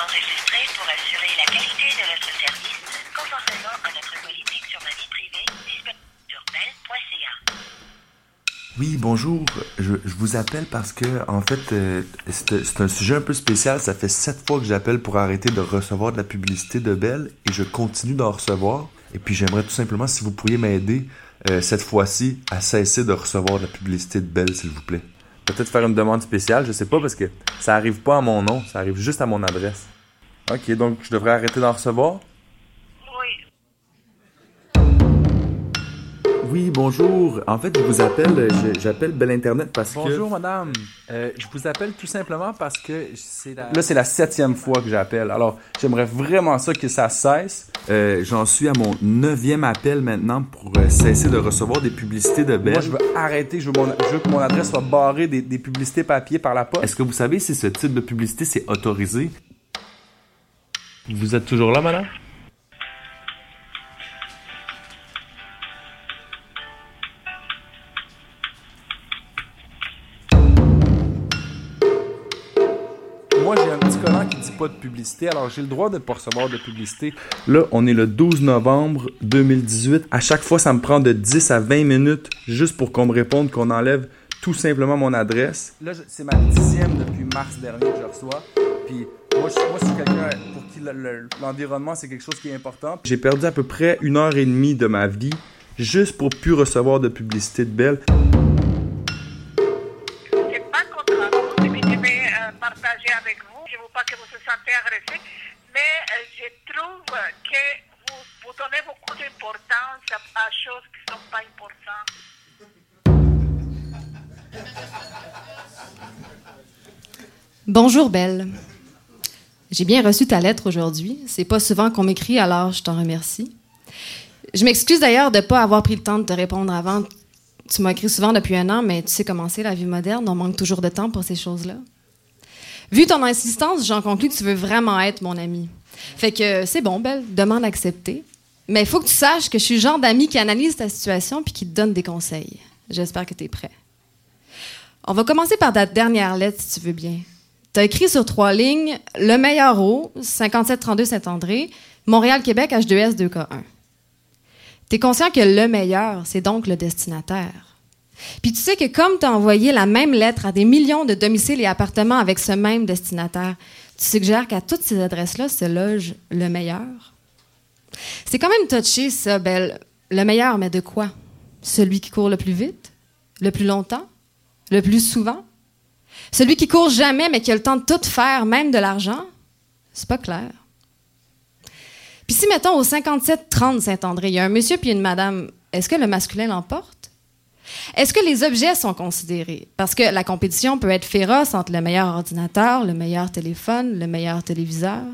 pour assurer la qualité de notre service, conformément à notre politique sur la vie privée disponible sur bell.ca. Oui, bonjour. Je, vous appelle parce que, en fait, euh, c'est un sujet un peu spécial. Ça fait sept fois que j'appelle pour arrêter de recevoir de la publicité de Bell et je continue d'en recevoir. Et puis, j'aimerais tout simplement, si vous pourriez m'aider euh, cette fois-ci à cesser de recevoir de la publicité de Bell, s'il vous plaît. Peut-être faire une demande spéciale, je sais pas, parce que ça arrive pas à mon nom, ça arrive juste à mon adresse. Ok, donc je devrais arrêter d'en recevoir? Oui, bonjour. En fait, je vous appelle, j'appelle Bell Internet parce que... Bonjour madame, Euh, je vous appelle tout simplement parce que c'est la... Là, c'est la septième fois que j'appelle. Alors, j'aimerais vraiment ça que ça cesse. Euh, J'en suis à mon neuvième appel maintenant pour euh, cesser de recevoir des publicités de Bell. Moi je veux arrêter, je veux, mon- je veux que mon adresse soit barrée des, des publicités papier par la poste. Est-ce que vous savez si ce type de publicité c'est autorisé? Vous êtes toujours là, madame? De publicité, alors j'ai le droit de pas recevoir de publicité. Là, on est le 12 novembre 2018. À chaque fois, ça me prend de 10 à 20 minutes juste pour qu'on me réponde qu'on enlève tout simplement mon adresse. Là c'est ma dixième depuis mars dernier que je reçois. Puis moi je, suis quelqu'un pour qui le- le- l'environnement c'est quelque chose qui est important. J'ai perdu à peu près une heure et demie de ma vie juste pour plus recevoir de publicité de Bell. Mais euh, je trouve que vous, vous donnez beaucoup d'importance à, à choses qui ne sont pas importantes. Bonjour Belle. J'ai bien reçu ta lettre aujourd'hui. C'est pas souvent qu'on m'écrit, alors je t'en remercie. Je m'excuse d'ailleurs de ne pas avoir pris le temps de te répondre avant. Tu m'as écrit souvent depuis un an, mais tu sais comment c'est la vie moderne. On manque toujours de temps pour ces choses-là. Vu ton insistance, j'en conclus que tu veux vraiment être mon ami. Fait que c'est bon, Belle, demande acceptée. Mais il faut que tu saches que je suis le genre d'ami qui analyse ta situation puis qui te donne des conseils. J'espère que tu es prêt. On va commencer par ta dernière lettre, si tu veux bien. Tu as écrit sur trois lignes Le meilleur eau, 5732 Saint-André, Montréal-Québec, H2S 2K1. Tu es conscient que le meilleur, c'est donc le destinataire. Puis tu sais que comme tu as envoyé la même lettre à des millions de domiciles et appartements avec ce même destinataire, tu suggères qu'à toutes ces adresses-là se loge le meilleur? C'est quand même touché, ça, Belle. Le meilleur, mais de quoi? Celui qui court le plus vite? Le plus longtemps? Le plus souvent? Celui qui court jamais, mais qui a le temps de tout faire, même de l'argent? C'est pas clair. Puis si, mettons, au 57-30 Saint-André, il y a un monsieur puis une madame, est-ce que le masculin l'emporte? Est-ce que les objets sont considérés? Parce que la compétition peut être féroce entre le meilleur ordinateur, le meilleur téléphone, le meilleur téléviseur.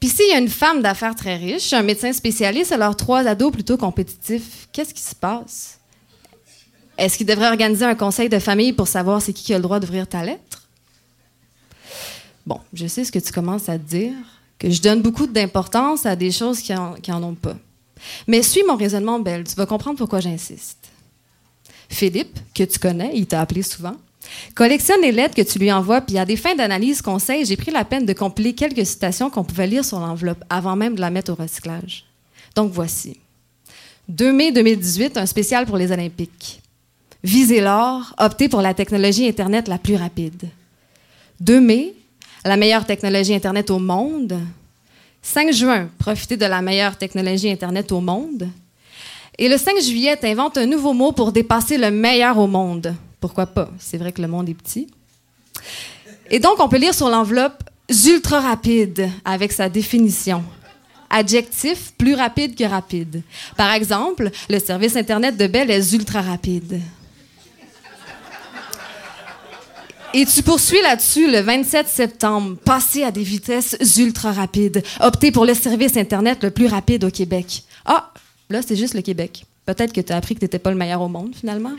Puis s'il y a une femme d'affaires très riche, un médecin spécialiste, alors trois ados plutôt compétitifs, qu'est-ce qui se passe? Est-ce qu'il devrait organiser un conseil de famille pour savoir c'est qui qui a le droit d'ouvrir ta lettre? Bon, je sais ce que tu commences à te dire, que je donne beaucoup d'importance à des choses qui en, qui en ont pas. Mais suis mon raisonnement, Belle, tu vas comprendre pourquoi j'insiste. Philippe, que tu connais, il t'a appelé souvent, collectionne les lettres que tu lui envoies, puis à des fins d'analyse conseil, j'ai pris la peine de compiler quelques citations qu'on pouvait lire sur l'enveloppe avant même de la mettre au recyclage. Donc voici. 2 mai 2018, un spécial pour les Olympiques. Visez l'or, optez pour la technologie Internet la plus rapide. 2 mai, la meilleure technologie Internet au monde. 5 juin, profitez de la meilleure technologie Internet au monde. Et le 5 juillet, invente un nouveau mot pour dépasser le meilleur au monde. Pourquoi pas? C'est vrai que le monde est petit. Et donc, on peut lire sur l'enveloppe ultra rapide avec sa définition. Adjectif plus rapide que rapide. Par exemple, le service Internet de Bell est ultra rapide. Et tu poursuis là-dessus le 27 septembre. Passez à des vitesses ultra rapides. Optez pour le service Internet le plus rapide au Québec. Ah, là, c'est juste le Québec. Peut-être que tu as appris que tu n'étais pas le meilleur au monde, finalement.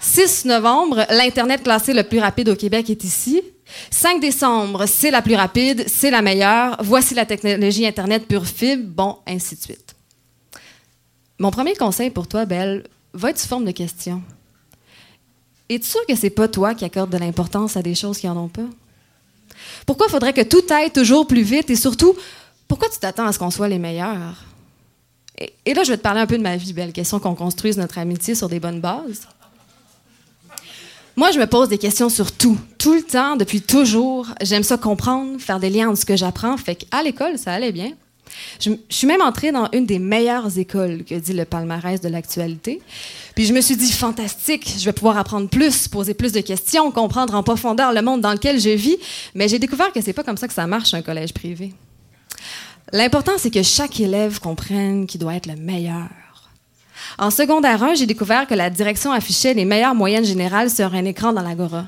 6 novembre, l'Internet classé le plus rapide au Québec est ici. 5 décembre, c'est la plus rapide, c'est la meilleure. Voici la technologie Internet pure fibre. Bon, ainsi de suite. Mon premier conseil pour toi, Belle, va être sous forme de question. Es-tu sûr que c'est pas toi qui accordes de l'importance à des choses qui en ont pas? Pourquoi faudrait que tout aille toujours plus vite et surtout, pourquoi tu t'attends à ce qu'on soit les meilleurs? Et, là, je vais te parler un peu de ma vie, belle question qu'on construise notre amitié sur des bonnes bases. Moi, je me pose des questions sur tout, tout le temps, depuis toujours. J'aime ça comprendre, faire des liens entre ce que j'apprends. Fait qu'à l'école, ça allait bien. Je, je, suis même entrée dans une des meilleures écoles que dit le palmarès de l'actualité. Puis je me suis dit, fantastique, je vais pouvoir apprendre plus, poser plus de questions, comprendre en profondeur le monde dans lequel je vis. Mais j'ai découvert que c'est pas comme ça que ça marche un collège privé. L'important, c'est que chaque élève comprenne qu'il doit être le meilleur. En secondaire 1, j'ai découvert que la direction affichait les meilleures moyennes générales sur un écran dans l'Agora.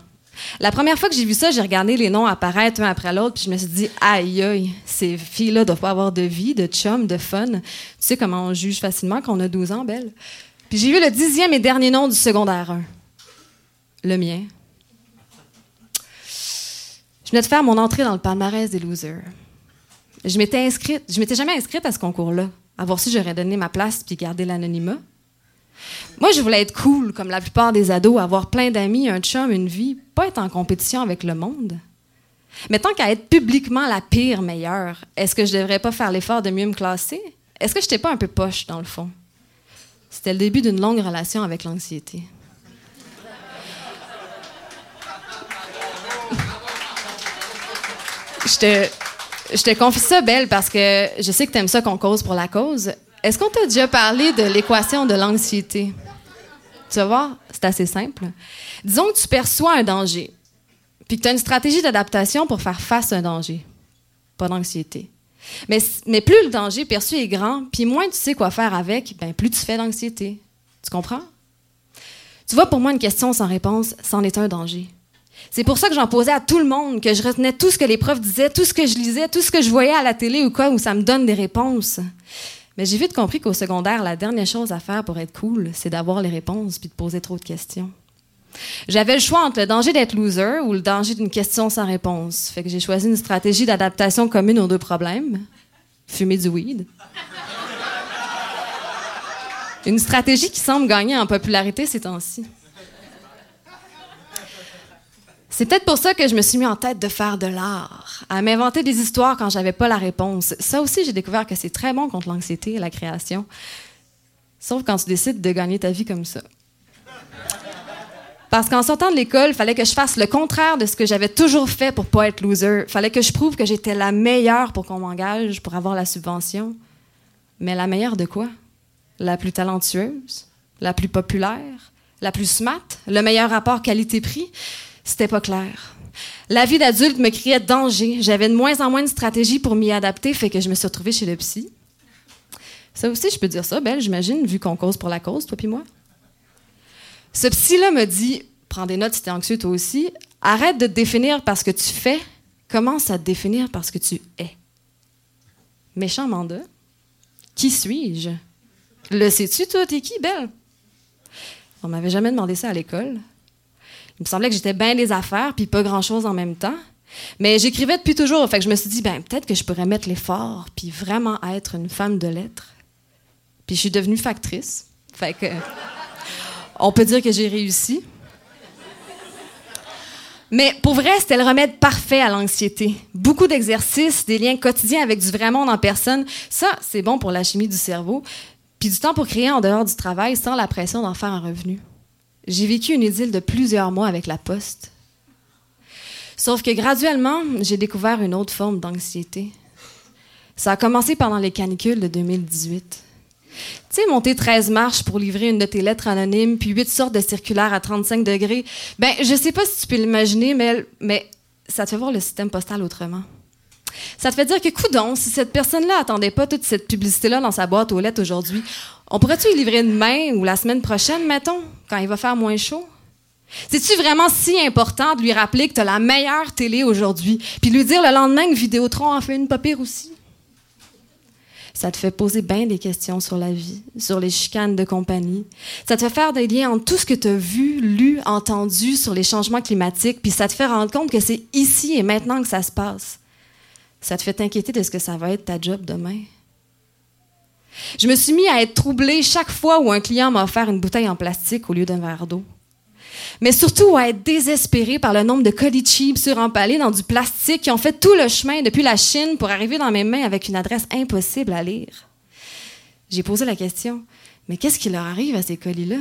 La première fois que j'ai vu ça, j'ai regardé les noms apparaître un après l'autre, puis je me suis dit, aïe, aïe, ces filles-là doivent pas avoir de vie, de chum, de fun. Tu sais comment on juge facilement quand on a 12 ans, belle? Puis j'ai vu le dixième et dernier nom du secondaire 1. Le mien. Je venais de faire mon entrée dans le palmarès des losers. Je m'étais inscrite, je m'étais jamais inscrite à ce concours-là. À voir si j'aurais donné ma place puis gardé l'anonymat. Moi, je voulais être cool, comme la plupart des ados, avoir plein d'amis, un chum, une vie, pas être en compétition avec le monde. Mais tant qu'à être publiquement la pire meilleure, est-ce que je devrais pas faire l'effort de mieux me classer? Est-ce que je n'étais pas un peu poche, dans le fond? C'était le début d'une longue relation avec l'anxiété. te, je te confie ça, Belle, parce que je sais que tu aimes ça qu'on cause pour la cause. Est-ce qu'on t'a déjà parlé de l'équation de l'anxiété? Tu vas voir, c'est assez simple. Disons que tu perçois un danger, puis que tu as une stratégie d'adaptation pour faire face à un danger. Pas d'anxiété. Mais, mais, plus le danger perçu est grand, puis moins tu sais quoi faire avec, ben plus tu fais d'anxiété. Tu comprends? Tu vois, pour moi, une question sans réponse, c'en est un danger. C'est pour ça que j'en posais à tout le monde, que je retenais tout ce que les profs disaient, tout ce que je lisais, tout ce que je voyais à la télé ou quoi, où ça me donne des réponses. Mais j'ai vite compris qu'au secondaire, la dernière chose à faire pour être cool, c'est d'avoir les réponses puis de poser trop de questions. J'avais le choix entre le danger d'être loser ou le danger d'une question sans réponse. Fait que j'ai choisi une stratégie d'adaptation commune aux deux problèmes. Fumer du weed. Une stratégie qui semble gagner en popularité ces temps-ci. C'est peut-être pour ça que je me suis mis en tête de faire de l'art, à m'inventer des histoires quand j'avais pas la réponse. Ça aussi, j'ai découvert que c'est très bon contre l'anxiété et la création. Sauf quand tu décides de gagner ta vie comme ça. Parce qu'en sortant de l'école, il fallait que je fasse le contraire de ce que j'avais toujours fait pour pas être loser. Il fallait que je prouve que j'étais la meilleure pour qu'on m'engage, pour avoir la subvention. Mais la meilleure de quoi? La plus talentueuse? La plus populaire? La plus smart? Le meilleur rapport qualité-prix? C'était pas clair. La vie d'adulte me criait danger. J'avais de moins en moins de stratégies pour m'y adapter, fait que je me suis retrouvée chez le psy. Ça aussi, je peux dire ça, Belle, j'imagine, vu qu'on cause pour la cause, toi puis moi. Ce psy-là me dit Prends des notes si t'es anxieux toi aussi. Arrête de te définir parce que tu fais. Commence à te définir parce que tu es. Méchant mandat. Qui suis-je? Le sais-tu, toi, t'es qui, Belle? On m'avait jamais demandé ça à l'école. Il me semblait que j'étais bien des affaires, puis pas grand-chose en même temps. Mais j'écrivais depuis toujours, fait que je me suis dit, ben peut-être que je pourrais mettre l'effort, puis vraiment être une femme de lettres. Puis je suis devenue factrice. Fait on peut dire que j'ai réussi. Mais pour vrai, c'était le remède parfait à l'anxiété. Beaucoup d'exercices, des liens quotidiens avec du vrai monde en personne. Ça, c'est bon pour la chimie du cerveau. Puis du temps pour créer en dehors du travail sans la pression d'en faire un revenu. J'ai vécu une idylle de plusieurs mois avec la poste. Sauf que graduellement, j'ai découvert une autre forme d'anxiété. Ça a commencé pendant les canicules de 2018. Tu sais, monter 13 marches pour livrer une de tes lettres anonymes, puis 8 sortes de circulaires à 35 degrés. Ben, je sais pas si tu peux l'imaginer, mais, mais ça te fait voir le système postal autrement. Ça te fait dire que, coudon, si cette personne-là attendait pas toute cette publicité-là dans sa boîte aux lettres aujourd'hui, on pourrait-tu y livrer demain ou la semaine prochaine, mettons, quand il va faire moins chaud? C'est-tu vraiment si important de lui rappeler que tu as la meilleure télé aujourd'hui, puis lui dire le lendemain que Vidéotron en fait une pas aussi? Ça te fait poser bien des questions sur la vie, sur les chicanes de compagnie. Ça te fait faire des liens entre tout ce que tu as vu, lu, entendu sur les changements climatiques, puis ça te fait rendre compte que c'est ici et maintenant que ça se passe. Ça te fait t'inquiéter de ce que ça va être ta job demain? Je me suis mis à être troublée chaque fois où un client m'a offert une bouteille en plastique au lieu d'un verre d'eau. mais surtout à être désespéré par le nombre de colis cheap surempalés dans du plastique qui ont fait tout le chemin depuis la Chine pour arriver dans mes mains avec une adresse impossible à lire. J'ai posé la question, mais qu'est-ce qui leur arrive à ces colis-là?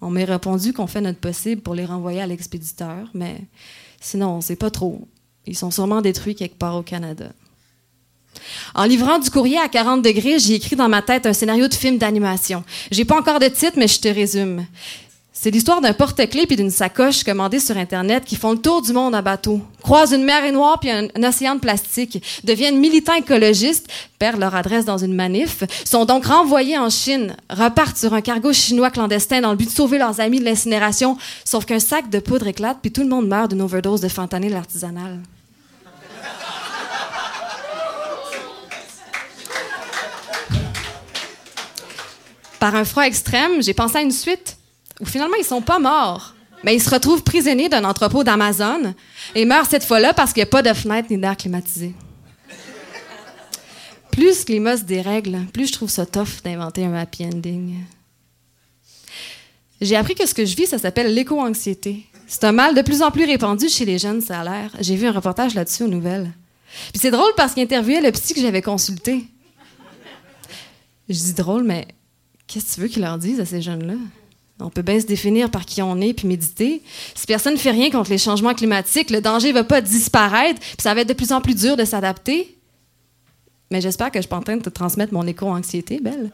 On m'a répondu qu'on fait notre possible pour les renvoyer à l'expéditeur, mais sinon, on sait pas trop. Ils sont sûrement détruits quelque part au Canada. En livrant du courrier à 40 degrés, j'ai écrit dans ma tête un scénario de film d'animation. J'ai pas encore de titre, mais je te résume. C'est l'histoire d'un porte-clés puis d'une sacoche commandée sur Internet qui font le tour du monde à bateau, croisent une mer noire puis un, océan de plastique, deviennent militants écologistes, perdent leur adresse dans une manif, sont donc renvoyés en Chine, repartent sur un cargo chinois clandestin dans le but de sauver leurs amis de l'incinération, sauf qu'un sac de poudre éclate puis tout le monde meurt d'une overdose de fentanyl artisanal. Par un froid extrême, j'ai pensé à une suite où finalement ils sont pas morts, mais ils se retrouvent prisonniers d'un entrepôt d'Amazon et meurent cette fois-là parce qu'il n'y a pas de fenêtre ni d'air climatisé. Plus que les des règles, plus je trouve ça tough d'inventer un happy ending. J'ai appris que ce que je vis, ça s'appelle l'éco-anxiété. C'est un mal de plus en plus répandu chez les jeunes, ça a l'air. J'ai vu un reportage là-dessus aux nouvelles. Puis c'est drôle parce qu'il interviewait le psy que j'avais consulté. Je dis drôle, mais qu'est-ce que tu veux qu'ils leur disent à ces jeunes-là? On peut bien se définir par qui on est puis méditer. Si personne ne fait rien contre les changements climatiques, le danger ne va pas disparaître, puis ça va être de plus en plus dur de s'adapter. Mais j'espère que je suis pas en train de te transmettre mon éco-anxiété, Belle.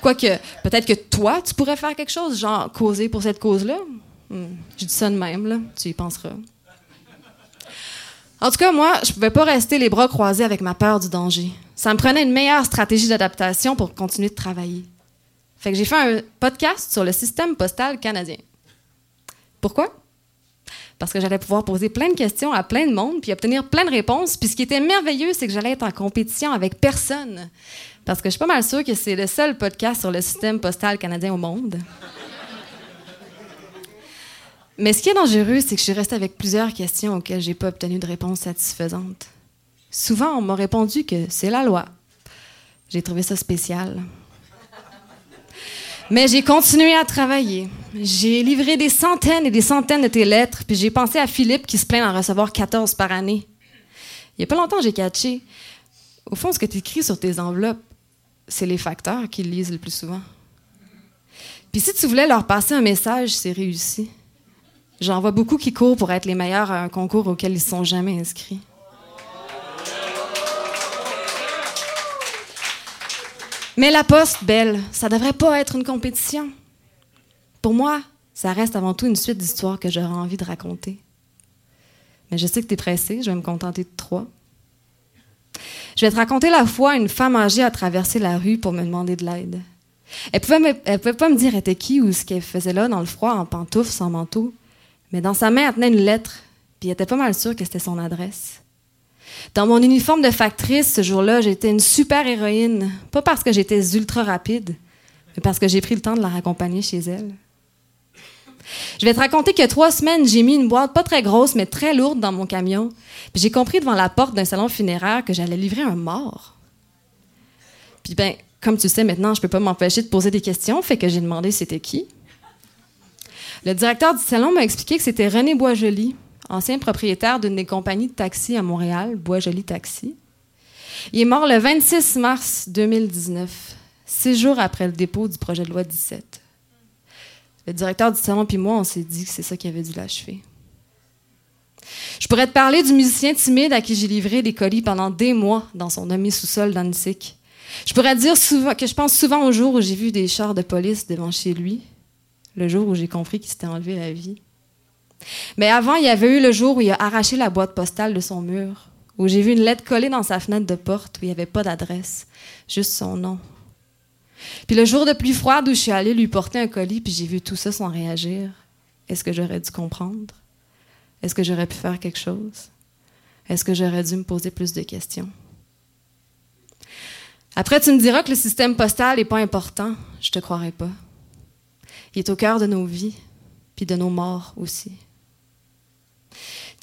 Quoique, peut-être que toi, tu pourrais faire quelque chose, genre causer pour cette cause-là. Hmm, je dis ça de même, là. Tu y penseras. En tout cas, moi, je pouvais pas rester les bras croisés avec ma peur du danger. Ça me prenait une meilleure stratégie d'adaptation pour continuer de travailler. Fait que j'ai fait un podcast sur le système postal canadien. Pourquoi? Parce que j'allais pouvoir poser plein de questions à plein de monde puis obtenir plein de réponses. Puis ce qui était merveilleux, c'est que j'allais être en compétition avec personne. Parce que je suis pas mal sûre que c'est le seul podcast sur le système postal canadien au monde. Mais ce qui est dangereux, c'est que je suis restée avec plusieurs questions auxquelles j'ai pas obtenu de réponse satisfaisante. Souvent, on m'a répondu que c'est la loi. J'ai trouvé ça spécial. Mais j'ai continué à travailler. J'ai livré des centaines et des centaines de tes lettres, puis j'ai pensé à Philippe qui se plaint d'en recevoir 14 par année. Il n'y a pas longtemps, j'ai catché. Au fond, ce que tu écris sur tes enveloppes, c'est les facteurs qui lisent le plus souvent. Puis si tu voulais leur passer un message, c'est réussi. J'en vois beaucoup qui courent pour être les meilleurs à un concours auquel ils ne sont jamais inscrits. Mais la poste, belle, ça devrait pas être une compétition. Pour moi, ça reste avant tout une suite d'histoires que j'aurais envie de raconter. Mais je sais que tu es pressé, je vais me contenter de trois. Je vais te raconter la fois une femme âgée a traversé la rue pour me demander de l'aide. Elle pouvait, pouvait pas me dire était qui ou ce qu'elle faisait là dans le froid, en pantoufles, sans manteau. Mais dans sa main, elle tenait une lettre, puis elle était pas mal sûre que c'était son adresse. Dans mon uniforme de factrice, ce jour-là, j'étais une super héroïne. Pas parce que j'étais ultra rapide, mais parce que j'ai pris le temps de la raccompagner chez elle. Je vais te raconter que trois semaines, j'ai mis une boîte pas très grosse, mais très lourde dans mon camion. J'ai compris devant la porte d'un salon funéraire que j'allais livrer un mort. Puis ben, comme tu sais maintenant, je peux pas m'empêcher de poser des questions, fait que j'ai demandé c'était qui. Le directeur du salon m'a expliqué que c'était René Boisjoli, ancien propriétaire d'une des compagnies de taxi à Montréal, Bois-Joli Taxi. Il est mort le 26 mars 2019, six jours après le dépôt du projet de loi 17. Le directeur du salon puis moi, on s'est dit que c'est ça qui avait dû l'achever. Je pourrais te parler du musicien timide à qui j'ai livré des colis pendant des mois dans son demi-sous-sol d'Annecy. Je pourrais dire que je pense souvent au jour où j'ai vu des chars de police devant chez lui, le jour où j'ai compris qu'il s'était enlevé la vie. Mais avant, il y avait eu le jour où il a arraché la boîte postale de son mur, où j'ai vu une lettre collée dans sa fenêtre de porte où il n'y avait pas d'adresse, juste son nom. Puis le jour de pluie froide où je suis allée lui porter un colis, puis j'ai vu tout ça sans réagir. Est-ce que j'aurais dû comprendre? Est-ce que j'aurais pu faire quelque chose? Est-ce que j'aurais dû me poser plus de questions? Après, tu me diras que le système postal n'est pas important. Je te croirai pas. Il est au cœur de nos vies, puis de nos morts aussi.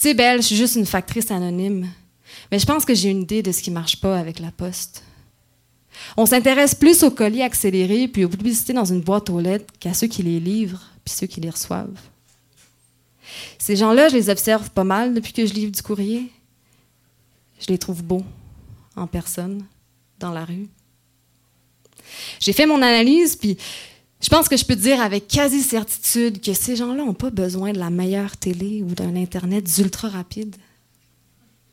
Sais, Belle, je suis juste une factrice anonyme. Mais je pense que j'ai une idée de ce qui marche pas avec la poste. On s'intéresse plus aux colis accélérés puis aux publicités dans une boîte aux lettres qu'à ceux qui les livrent puis ceux qui les reçoivent. Ces gens-là, je les observe pas mal depuis que je livre du courrier. Je les trouve beaux, en personne, dans la rue. J'ai fait mon analyse, puis je pense que je peux dire avec quasi-certitude que ces gens-là n'ont pas besoin de la meilleure télé ou d'un Internet ultra rapide.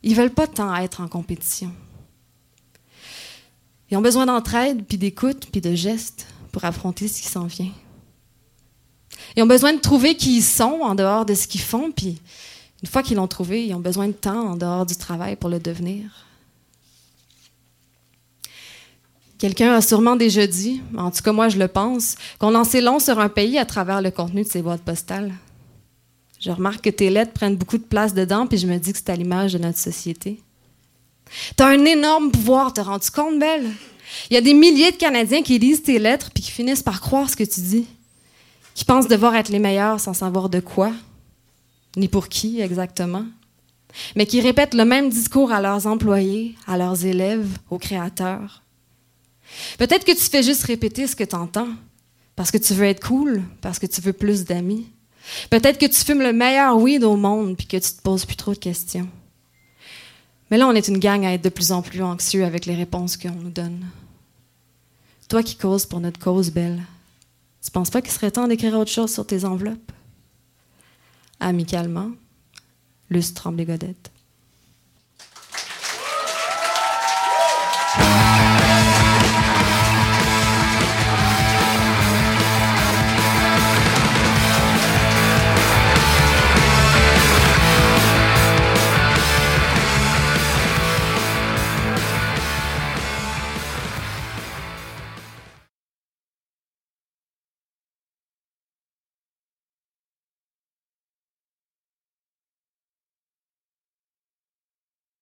Ils veulent pas tant être en compétition. Ils ont besoin d'entraide, puis d'écoute, puis de gestes pour affronter ce qui s'en vient. Ils ont besoin de trouver qui ils sont en dehors de ce qu'ils font, puis une fois qu'ils l'ont trouvé, ils ont besoin de temps en dehors du travail pour le devenir. Quelqu'un a sûrement déjà dit, en tout cas moi je le pense, qu'on en sait long sur un pays à travers le contenu de ses boîtes postales. Je remarque que tes lettres prennent beaucoup de place dedans, puis je me dis que c'est à l'image de notre société. T'as un énorme pouvoir, t'as rendu compte, Belle? Il y a des milliers de Canadiens qui lisent tes lettres puis qui finissent par croire ce que tu dis, qui pensent devoir être les meilleurs sans savoir de quoi, ni pour qui exactement, mais qui répètent le même discours à leurs employés, à leurs élèves, aux créateurs. Peut-être que tu fais juste répéter ce que tu entends, parce que tu veux être cool, parce que tu veux plus d'amis. Peut-être que tu fumes le meilleur weed au monde, puis que tu te poses plus trop de questions. Mais là, on est une gang à être de plus en plus anxieux avec les réponses qu'on nous donne. Toi qui causes pour notre cause, Belle, tu penses pas qu'il serait temps d'écrire autre chose sur tes enveloppes? Amicalement, Luce Tremblay-Godette.